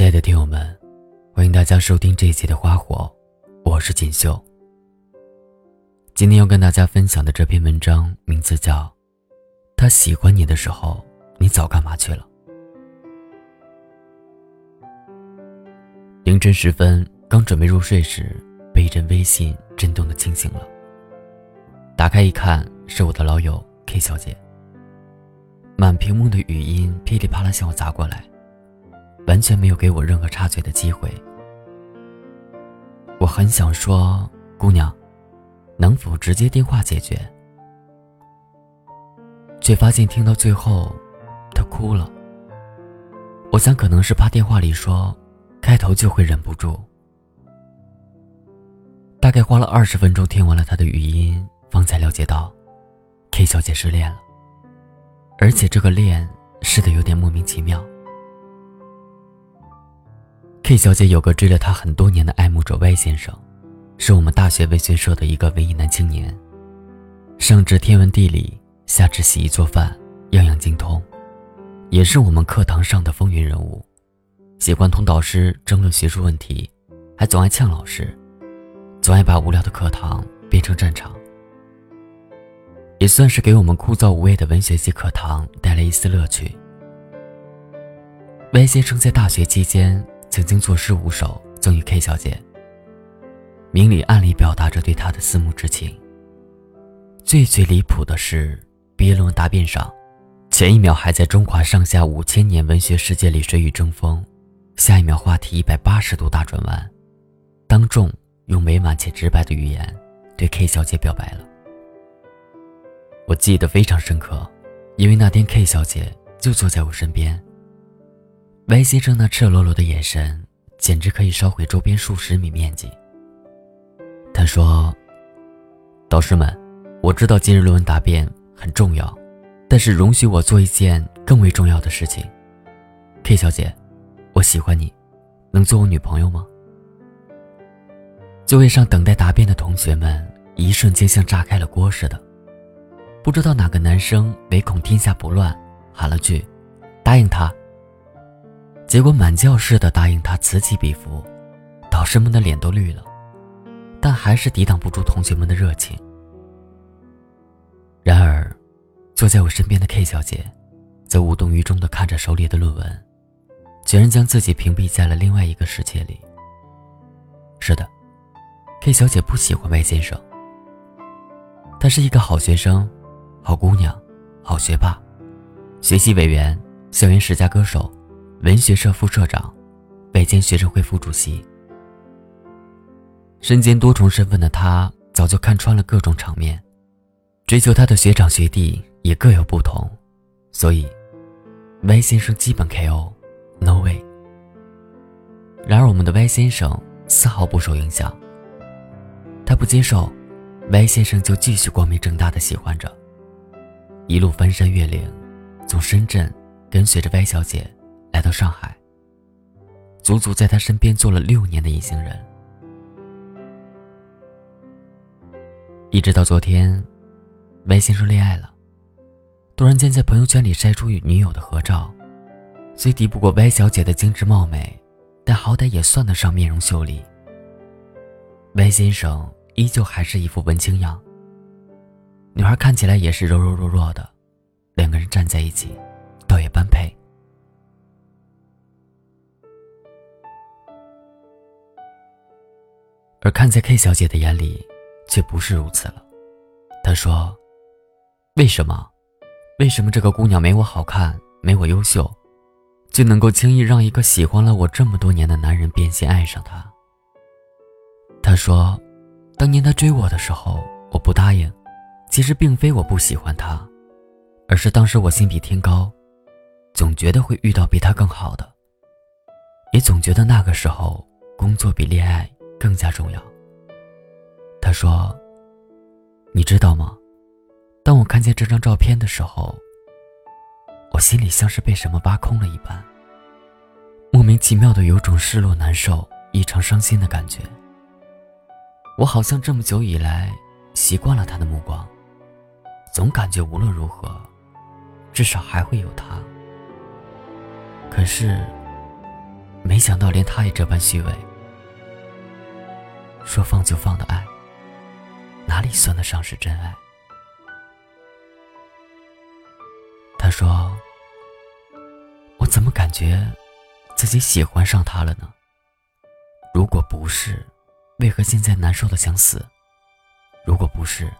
亲爱的听友们，欢迎大家收听这一期的《花火》，我是锦绣。今天要跟大家分享的这篇文章名字叫《他喜欢你的时候，你早干嘛去了》。凌晨时分，刚准备入睡时，被一阵微信震动的惊醒了。打开一看，是我的老友 K 小姐。满屏幕的语音噼里啪啦向我砸过来，完全没有给我任何插嘴的机会。我很想说，姑娘，能否直接电话解决？却发现听到最后，她哭了。我想可能是怕电话里说，开头就会忍不住。大概花了二十分钟听完了她的语音，方才了解到，K 小姐失恋了。而且这个恋失的有点莫名其妙。K 小姐有个追了她很多年的爱慕者 Y 先生，是我们大学文学社的一个文艺男青年，上至天文地理，下至洗衣做饭，样样精通，也是我们课堂上的风云人物，喜欢同导师争论学术问题，还总爱呛老师，总爱把无聊的课堂变成战场。也算是给我们枯燥无味的文学系课堂带来一丝乐趣。Y 先生在大学期间曾经作诗五首赠予 K 小姐，明里暗里表达着对她的思慕之情。最最离谱的是，毕业论文答辩上，前一秒还在中华上下五千年文学世界里谁与争锋，下一秒话题一百八十度大转弯，当众用委婉且直白的语言对 K 小姐表白了。我记得非常深刻，因为那天 K 小姐就坐在我身边。Y 先生那赤裸裸的眼神，简直可以烧毁周边数十米面积。他说：“导师们，我知道今日论文答辩很重要，但是容许我做一件更为重要的事情。”K 小姐，我喜欢你，能做我女朋友吗？座位上等待答辩的同学们，一瞬间像炸开了锅似的。不知道哪个男生唯恐天下不乱，喊了句：“答应他。”结果满教室的答应他此起彼伏，导师们的脸都绿了，但还是抵挡不住同学们的热情。然而，坐在我身边的 K 小姐，则无动于衷地看着手里的论文，竟然将自己屏蔽在了另外一个世界里。是的，K 小姐不喜欢 Y 先生，她是一个好学生。好姑娘，好学霸，学习委员，校园十佳歌手，文学社副社长，北京学生会副主席。身兼多重身份的他，早就看穿了各种场面。追求他的学长学弟也各有不同，所以，Y 先生基本 KO，No way。然而我们的 Y 先生丝毫不受影响，他不接受，Y 先生就继续光明正大的喜欢着。一路翻山越岭，从深圳跟随着 Y 小姐来到上海，足足在他身边做了六年的隐形人。一直到昨天，Y 先生恋爱了，突然间在朋友圈里晒出与女友的合照，虽敌不过 Y 小姐的精致貌美，但好歹也算得上面容秀丽。Y 先生依旧还是一副文青样。女孩看起来也是柔柔弱弱的，两个人站在一起，倒也般配。而看在 K 小姐的眼里，却不是如此了。她说：“为什么？为什么这个姑娘没我好看，没我优秀，就能够轻易让一个喜欢了我这么多年的男人变心爱上她？”她说：“当年他追我的时候，我不答应。”其实并非我不喜欢他，而是当时我心比天高，总觉得会遇到比他更好的，也总觉得那个时候工作比恋爱更加重要。他说：“你知道吗？当我看见这张照片的时候，我心里像是被什么挖空了一般，莫名其妙的有种失落、难受、异常伤心的感觉。我好像这么久以来习惯了他的目光。”总感觉无论如何，至少还会有他。可是，没想到连他也这般虚伪。说放就放的爱，哪里算得上是真爱？他说：“我怎么感觉自己喜欢上他了呢？如果不是，为何现在难受的想死？如果不是，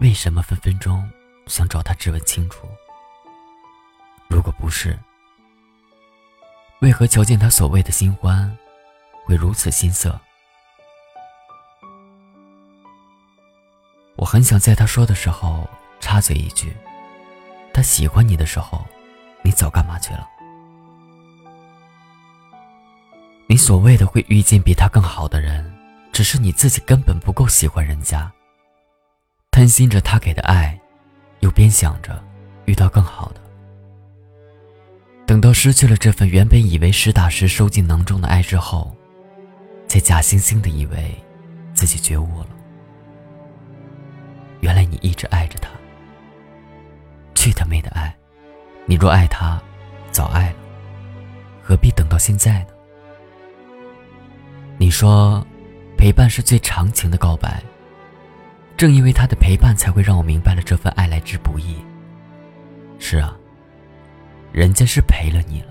为什么分分钟想找他质问清楚？如果不是，为何瞧见他所谓的新欢，会如此心塞？”我很想在他说的时候插嘴一句：“他喜欢你的时候，你早干嘛去了？你所谓的会遇见比他更好的人，只是你自己根本不够喜欢人家，贪心着他给的爱，又边想着遇到更好的。等到失去了这份原本以为实打实收进囊中的爱之后，才假惺惺的以为自己觉悟了。”原来你一直爱着他，去他妹的爱！你若爱他，早爱了，何必等到现在呢？你说，陪伴是最长情的告白。正因为他的陪伴，才会让我明白了这份爱来之不易。是啊，人家是陪了你了，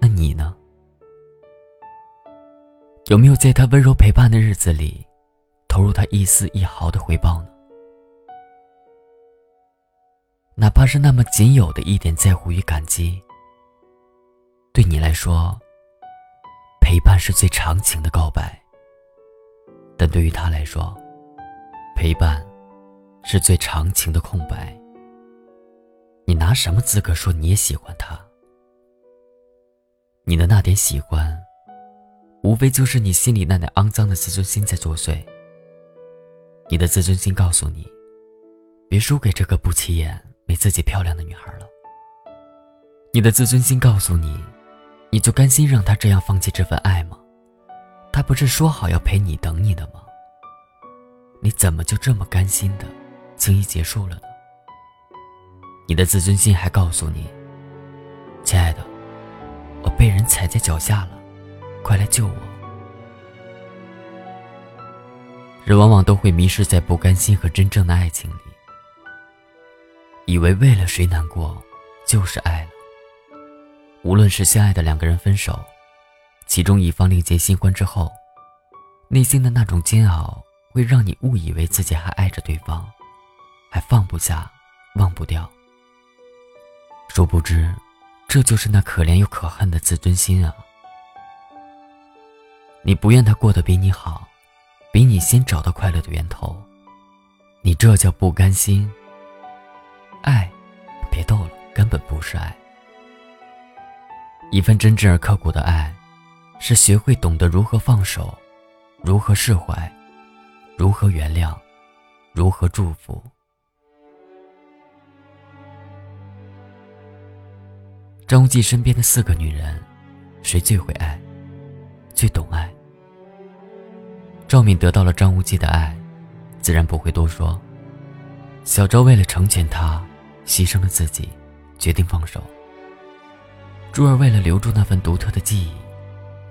那你呢？有没有在他温柔陪伴的日子里？投入他一丝一毫的回报呢？哪怕是那么仅有的一点在乎与感激，对你来说，陪伴是最长情的告白。但对于他来说，陪伴是最长情的空白。你拿什么资格说你也喜欢他？你的那点喜欢，无非就是你心里那点肮脏的自尊心在作祟。你的自尊心告诉你，别输给这个不起眼、没自己漂亮的女孩了。你的自尊心告诉你，你就甘心让她这样放弃这份爱吗？她不是说好要陪你、等你的吗？你怎么就这么甘心的轻易结束了呢？你的自尊心还告诉你，亲爱的，我被人踩在脚下了，快来救我。人往往都会迷失在不甘心和真正的爱情里，以为为了谁难过，就是爱了。无论是相爱的两个人分手，其中一方另结新欢之后，内心的那种煎熬，会让你误以为自己还爱着对方，还放不下、忘不掉。殊不知，这就是那可怜又可恨的自尊心啊！你不愿他过得比你好。比你先找到快乐的源头，你这叫不甘心。爱，别逗了，根本不是爱。一份真挚而刻骨的爱，是学会懂得如何放手，如何释怀，如何原谅，如何祝福。张无忌身边的四个女人，谁最会爱，最懂爱？赵敏得到了张无忌的爱，自然不会多说。小昭为了成全他，牺牲了自己，决定放手。珠儿为了留住那份独特的记忆，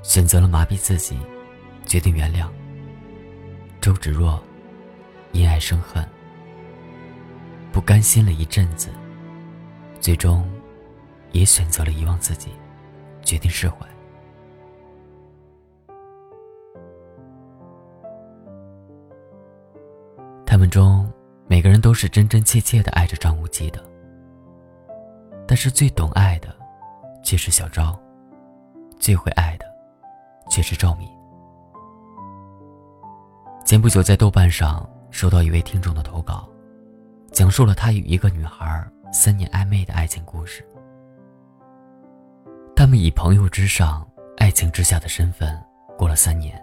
选择了麻痹自己，决定原谅。周芷若因爱生恨，不甘心了一阵子，最终也选择了遗忘自己，决定释怀。中每个人都是真真切切的爱着张无忌的，但是最懂爱的却是小昭，最会爱的却是赵敏。前不久在豆瓣上收到一位听众的投稿，讲述了他与一个女孩三年暧昧的爱情故事。他们以朋友之上、爱情之下的身份过了三年，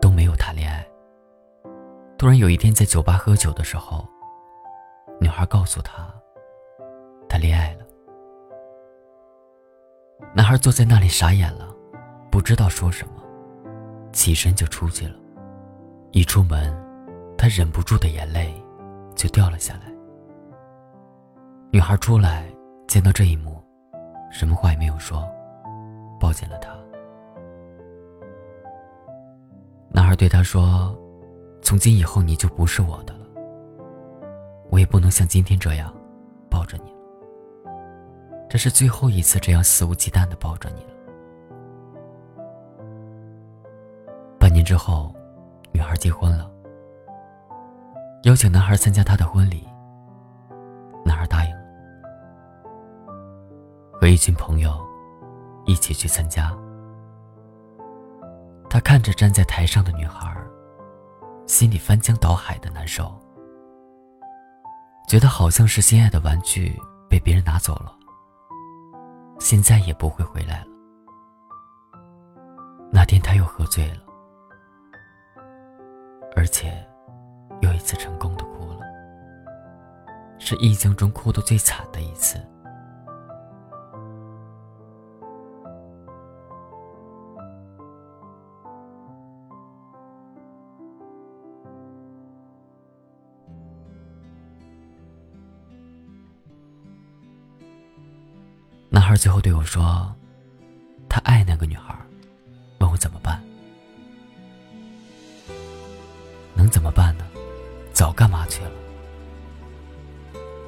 都没有谈恋爱。突然有一天，在酒吧喝酒的时候，女孩告诉他，她恋爱了。男孩坐在那里傻眼了，不知道说什么，起身就出去了。一出门，他忍不住的眼泪就掉了下来。女孩出来见到这一幕，什么话也没有说，抱紧了他。男孩对他说：“从今以后你就不是我的了，我也不能像今天这样抱着你了。这是最后一次这样肆无忌惮的抱着你了。”半年之后，女孩结婚了，邀请男孩参加她的婚礼。男孩答应了，和一群朋友一起去参加。他看着站在台上的女孩，心里翻江倒海的难受，觉得好像是心爱的玩具被别人拿走了，现在也不会回来了。那天他又喝醉了。而且，又一次成功的哭了，是印象中哭的最惨的一次。男孩最后对我说：“他爱那个女孩，问我怎么办。”能怎么办呢？早干嘛去了？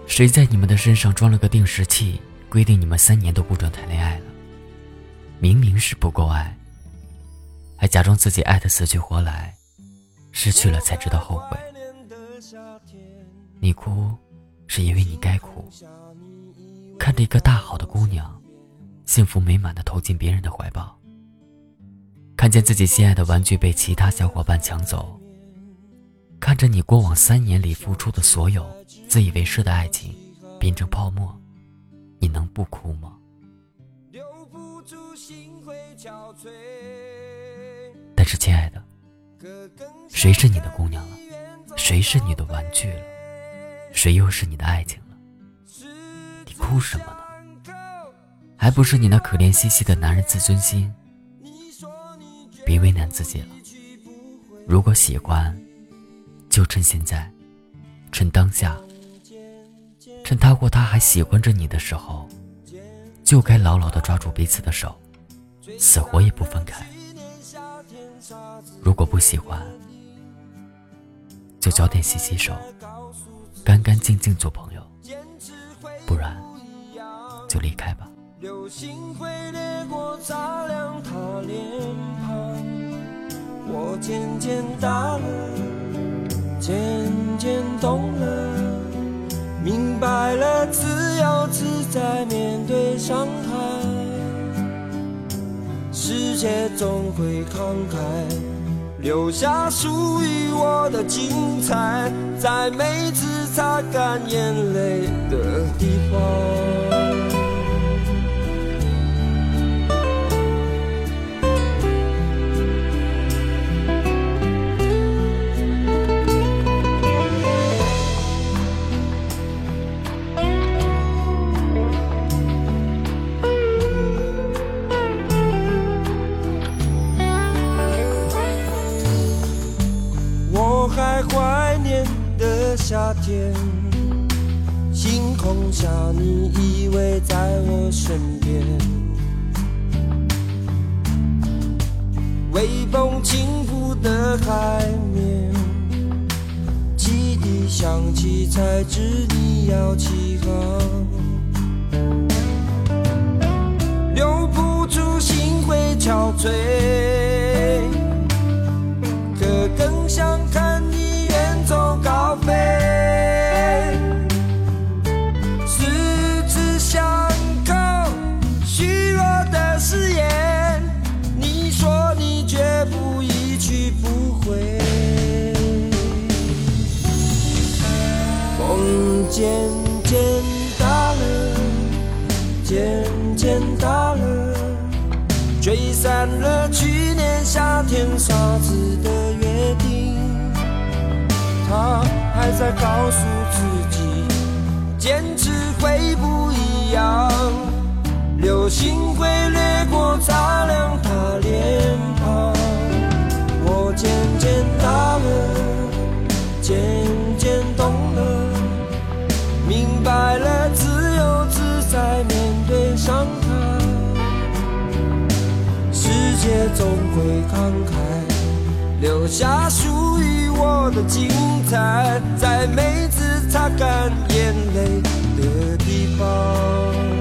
谁在你们的身上装了个定时器，规定你们三年都不准谈恋爱了？明明是不够爱，还假装自己爱的死去活来，失去了才知道后悔。你哭，是因为你该哭。看着一个大好的姑娘，幸福美满的投进别人的怀抱，看见自己心爱的玩具被其他小伙伴抢走。看着你过往三年里付出的所有，自以为是的爱情变成泡沫，你能不哭吗？但是，亲爱的，谁是你的姑娘了？谁是你的玩具了？谁又是你的爱情了？你哭什么呢？还不是你那可怜兮兮的男人自尊心？别为难自己了。如果喜欢。就趁现在，趁当下，趁他或她还喜欢着你的时候，就该牢牢的抓住彼此的手，死活也不分开。如果不喜欢，就早点洗洗手，干干净净做朋友，不然就离开吧。流星飞掠过，擦亮他脸庞我渐渐大了。渐渐懂了，明白了，自由自在面对伤害，世界总会慷慨，留下属于我的精彩，在每次擦干眼泪的地方。把，你依偎在我身边，微风轻拂的海面，汽笛响起，才知你要起航，留不住，心会憔悴，渐渐大了，渐渐大了，吹散了去年夏天沙子的约定。他还在告诉自己，坚持会不一样，流星会掠过，擦亮他脸庞。我渐渐大了，界总会慷慨，留下属于我的精彩，在每次擦干眼泪的地方。